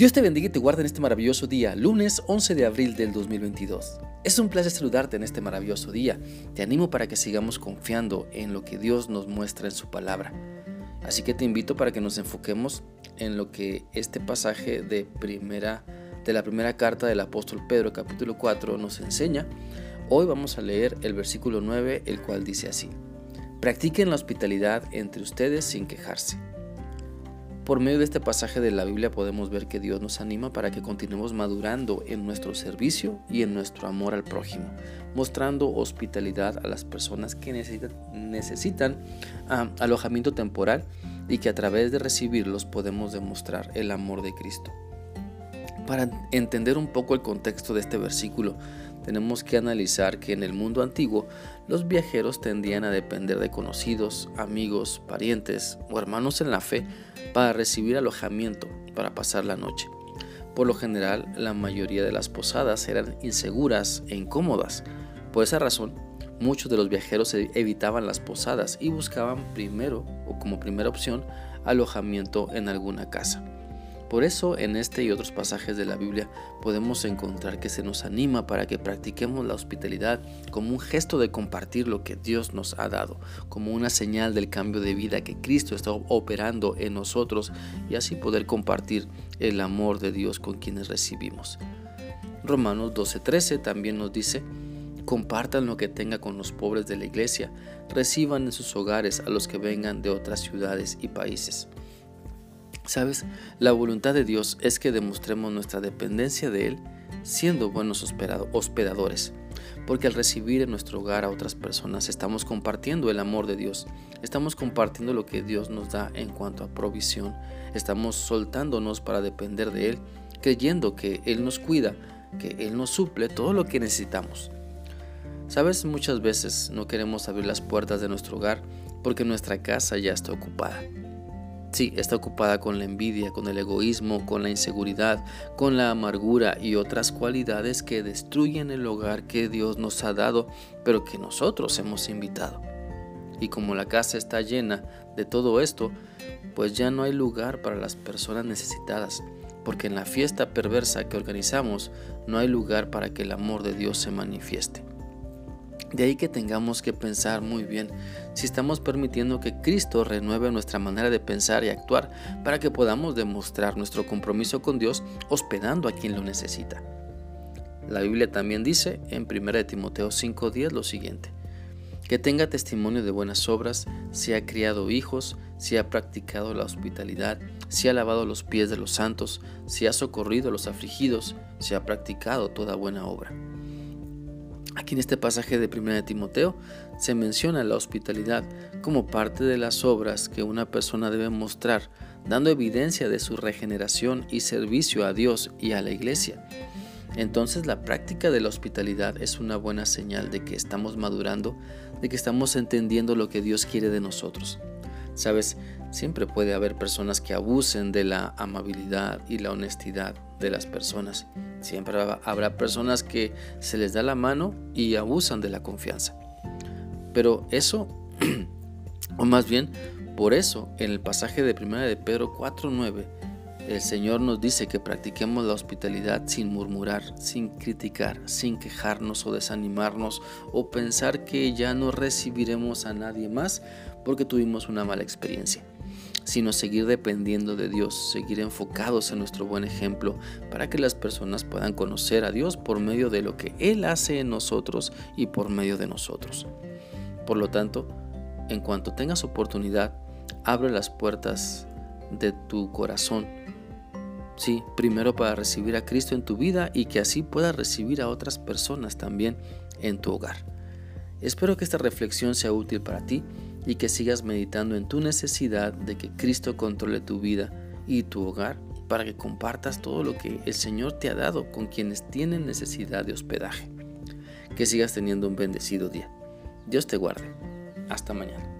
Dios te bendiga y te guarde en este maravilloso día, lunes 11 de abril del 2022. Es un placer saludarte en este maravilloso día. Te animo para que sigamos confiando en lo que Dios nos muestra en su palabra. Así que te invito para que nos enfoquemos en lo que este pasaje de primera de la primera carta del apóstol Pedro, capítulo 4, nos enseña. Hoy vamos a leer el versículo 9, el cual dice así: Practiquen la hospitalidad entre ustedes sin quejarse. Por medio de este pasaje de la Biblia podemos ver que Dios nos anima para que continuemos madurando en nuestro servicio y en nuestro amor al prójimo, mostrando hospitalidad a las personas que necesitan, ah, alojamiento temporal y que a través de recibirlos podemos demostrar el amor de Cristo. Para entender un poco el contexto de este versículo, tenemos que analizar que en el mundo antiguo los viajeros tendían a depender de conocidos, amigos, parientes o hermanos en la fe para recibir alojamiento para pasar la noche. Por lo general, la mayoría de las posadas eran inseguras e incómodas. Por esa razón, muchos de los viajeros e-, evitaban las posadas y buscaban primero o como primera opción alojamiento en alguna casa. Por eso en este y otros pasajes de la Biblia podemos encontrar que se nos anima para que practiquemos la hospitalidad como un gesto de compartir lo que Dios nos ha dado, como una señal del cambio de vida que Cristo está operando en nosotros y así poder compartir el amor de Dios con quienes recibimos. Romanos 12:13 también nos dice, compartan lo que tenga con los pobres de la iglesia, reciban en sus hogares a los que vengan de otras ciudades y países. Sabes, la voluntad de Dios es que demostremos nuestra dependencia de Él siendo buenos hospedadores, porque al recibir en nuestro hogar a otras personas estamos compartiendo el amor de Dios, estamos compartiendo lo que Dios nos da en cuanto a provisión, estamos soltándonos para depender de Él, creyendo que Él nos cuida, que Él nos suple todo lo que necesitamos. Sabes, muchas veces no queremos abrir las puertas de nuestro hogar porque nuestra casa ya está ocupada. Sí, está ocupada con la envidia, con el egoísmo, con la inseguridad, con la amargura y otras cualidades que destruyen el hogar que Dios nos ha dado, pero que nosotros hemos invitado. Y como la casa está llena de todo esto, pues ya no hay lugar para las personas necesitadas, porque en la fiesta perversa que organizamos no hay lugar para que el amor de Dios se manifieste. De ahí que tengamos que pensar muy bien si estamos permitiendo que Cristo renueve nuestra manera de pensar y actuar para que podamos demostrar nuestro compromiso con Dios hospedando a quien lo necesita. La Biblia también dice en 1 Timoteo 5:10 lo siguiente, que tenga testimonio de buenas obras, si ha criado hijos, si ha practicado la hospitalidad, si ha lavado los pies de los santos, si ha socorrido a los afligidos, si ha practicado toda buena obra. Aquí en este pasaje de 1 Timoteo se menciona la hospitalidad como parte de las obras que una persona debe mostrar, dando evidencia de su regeneración y servicio a Dios y a la iglesia. Entonces la práctica de la hospitalidad es una buena señal de que estamos madurando, de que estamos entendiendo lo que Dios quiere de nosotros. Sabes, siempre puede haber personas que abusen de la amabilidad y la honestidad de las personas. Siempre habrá personas que se les da la mano y abusan de la confianza. Pero eso, o más bien, por eso, en el pasaje de 1 de Pedro 4.9, el Señor nos dice que practiquemos la hospitalidad sin murmurar, sin criticar, sin quejarnos o desanimarnos o pensar que ya no recibiremos a nadie más porque tuvimos una mala experiencia sino seguir dependiendo de Dios, seguir enfocados en nuestro buen ejemplo para que las personas puedan conocer a Dios por medio de lo que Él hace en nosotros y por medio de nosotros. Por lo tanto, en cuanto tengas oportunidad, abre las puertas de tu corazón. Sí, primero para recibir a Cristo en tu vida y que así puedas recibir a otras personas también en tu hogar. Espero que esta reflexión sea útil para ti y que sigas meditando en tu necesidad de que Cristo controle tu vida y tu hogar para que compartas todo lo que el Señor te ha dado con quienes tienen necesidad de hospedaje. Que sigas teniendo un bendecido día. Dios te guarde. Hasta mañana.